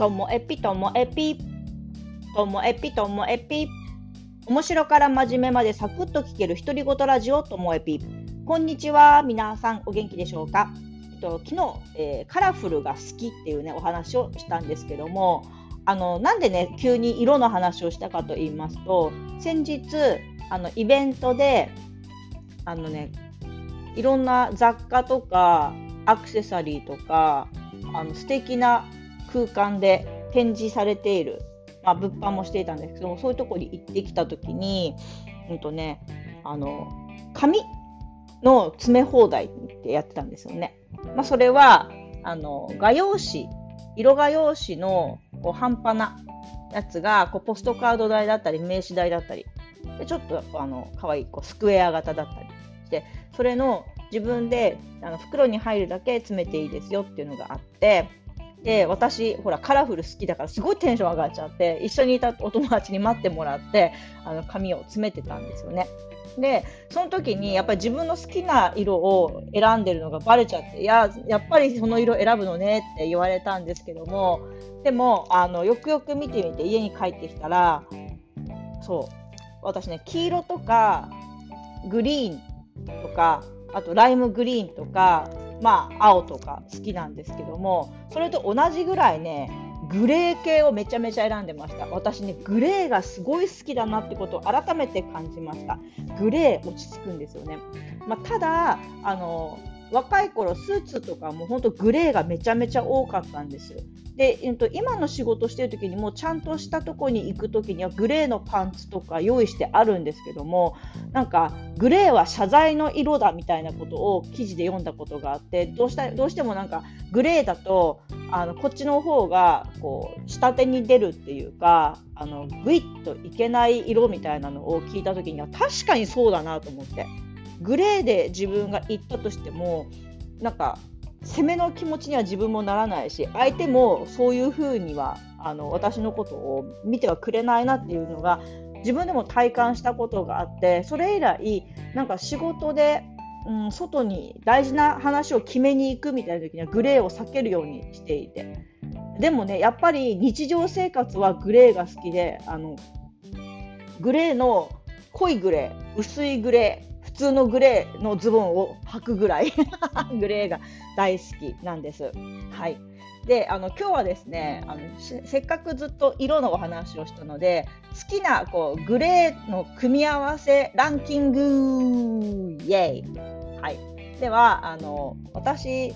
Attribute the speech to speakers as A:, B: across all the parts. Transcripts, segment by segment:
A: ともえぴともえぴともえぴともえぴ面白から真面目までサクッと聞ける独り言ラジオともえぴこんにちは皆さんお元気でしょうか、えっと、昨日、えー、カラフルが好きっていうねお話をしたんですけどもあのなんでね急に色の話をしたかと言いますと先日あのイベントであのねいろんな雑貨とかアクセサリーとかあの素敵な空間で展示されている、まあ、物販もしていたんですけどもそういうとこに行ってきた時に、うんとね、あの紙の詰め放題ってやってたんですよね。まあ、それはあの画用紙色画用紙のこう半端なやつがこうポストカード代だったり名刺代だったりでちょっとあの可愛いこうスクエア型だったりしてそれの自分であの袋に入るだけ詰めていいですよっていうのがあってで私ほらカラフル好きだからすごいテンション上がっちゃって一緒にいたお友達に待ってもらってあの紙を詰めてたんですよね。でその時にやっぱり自分の好きな色を選んでるのがバレちゃっていややっぱりその色選ぶのねって言われたんですけどもでもあのよくよく見てみて家に帰ってきたらそう私ね黄色とかグリーンとかあとライムグリーンとかまあ青とか好きなんですけどもそれと同じぐらいねグレー系をめちゃめちゃ選んでました。私ねグレーがすごい好きだなってことを改めて感じました。グレー落ち着くんですよね、まあ、ただあの若い頃スーツとかも本当グレーがめちゃめちゃ多かったんですで、えっと、今の仕事してる時にもちゃんとしたとこに行く時にはグレーのパンツとか用意してあるんですけどもなんかグレーは謝罪の色だみたいなことを記事で読んだことがあってどうしたどうしてもなんかグレーだとあのこっちの方がこう下手に出るっていうかあのグイッといけない色みたいなのを聞いた時には確かにそうだなと思って。グレーで自分が行ったとしてもなんか攻めの気持ちには自分もならないし相手もそういうふうにはあの私のことを見てはくれないなっていうのが自分でも体感したことがあってそれ以来なんか仕事で、うん、外に大事な話を決めに行くみたいな時にはグレーを避けるようにしていて。でもねやっぱり日常生活はグレーが好きであのグレーの濃いグレー薄いグレー通のグレーのズボンを履くぐらいグレーが大好きなんです。はい。で、あの今日はですね、あのせっかくずっと色のお話をしたので、好きなこうグレーの組み合わせランキングイエイ。はい。ではあの私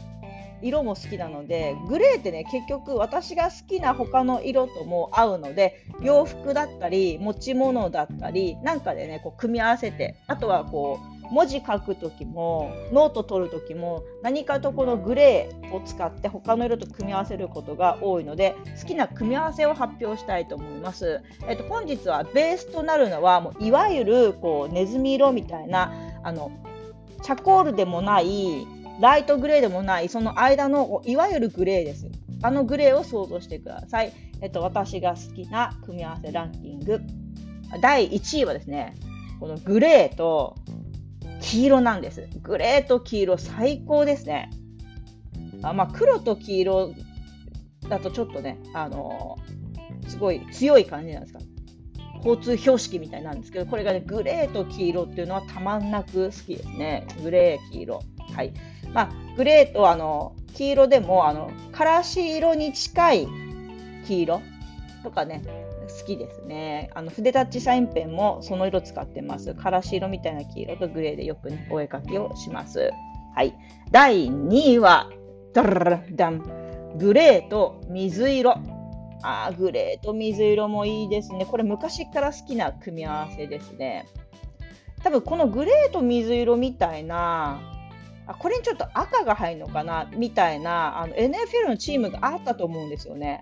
A: 色も好きなのでグレーってね結局私が好きな他の色とも合うので洋服だったり持ち物だったりなんかでねこう組み合わせてあとはこう文字書く時もノート取る時も何かとこのグレーを使って他の色と組み合わせることが多いので好きな組み合わせを発表したいと思います。えっと、本日はベースとなるのはもういわゆるこうネズミ色みたいなあのチャコールでもないライトグレーでもないその間のいわゆるグレーです。あのグレーを想像してください。えっと、私が好きな組み合わせランキング。第1位はですね、このグレーと黄色なんです。グレーと黄色最高ですね。あまあ、黒と黄色だとちょっとね、あのー、すごい強い感じなんですか。交通標識みたいなんですけど、これがね、グレーと黄色っていうのはたまんなく好きですね。グレー、黄色。はい。まあ、グレーとあの黄色でも、あの、からし色に近い黄色とかね、好きですね。あの筆タッチサインペンもその色使ってます。からし色みたいな黄色とグレーでよくね、お絵かきをします。はい。第2位は、ダラダン。グレーと水色。あグレーと水色もいいですね。これ昔から好きな組み合わせですね。多分このグレーと水色みたいな、あこれにちょっと赤が入るのかなみたいなあの NFL のチームがあったと思うんですよね。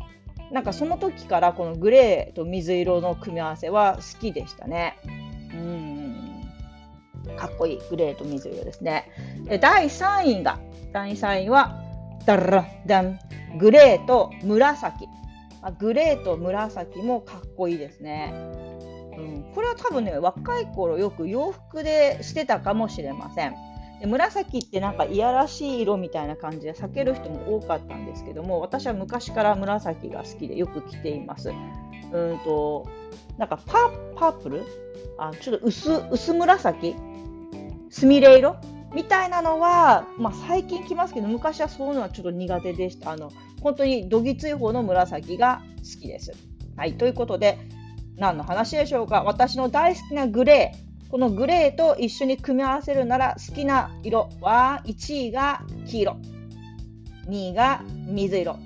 A: なんかその時からこのグレーと水色の組み合わせは好きでしたね。うんかっこいいグレーと水色ですね。で第3位が第3位はダラダングレーと紫。グレーと紫もかっこいいですね。うん、これは多分ね若い頃よく洋服でしてたかもしれません。で紫ってなんかいやらしい色みたいな感じで避ける人も多かったんですけども私は昔から紫が好きでよく着ています。うんとなんかパパープル？あちょっと薄薄紫？すみれ色？みたいなのは、まあ、最近来ますけど昔はそういうのはちょっと苦手でした。あの本当にどぎつい方の紫が好きです。はい、ということで何の話でしょうか？私の大好きなグレー。このグレーと一緒に組み合わせるなら好きな色は1位が黄色2位が水色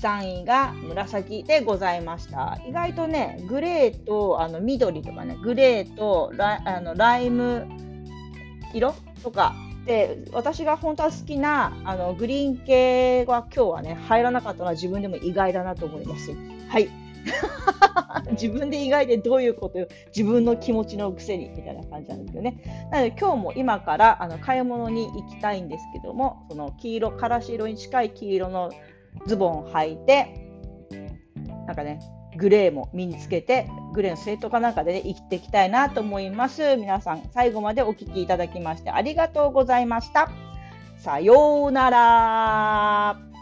A: 3位が紫でございました。意外とねグレーとあの緑とかねグレーとラあのライム色とかで私が本当は好きなあのグリーン系は今日はね入らなかったのは自分でも意外だなと思います。はい。自分で意外でどういうことよ自分の気持ちのくせにみたいな感じなんですけどね。なので今日も今からあの買い物に行きたいんですけどもその黄色からし色に近い黄色のズボンを履いてなんかねグレーも身につけてグレーのスウェットかなんかでね生きていきたいなと思います。皆さん最後までお聴きいただきましてありがとうございました。さようなら。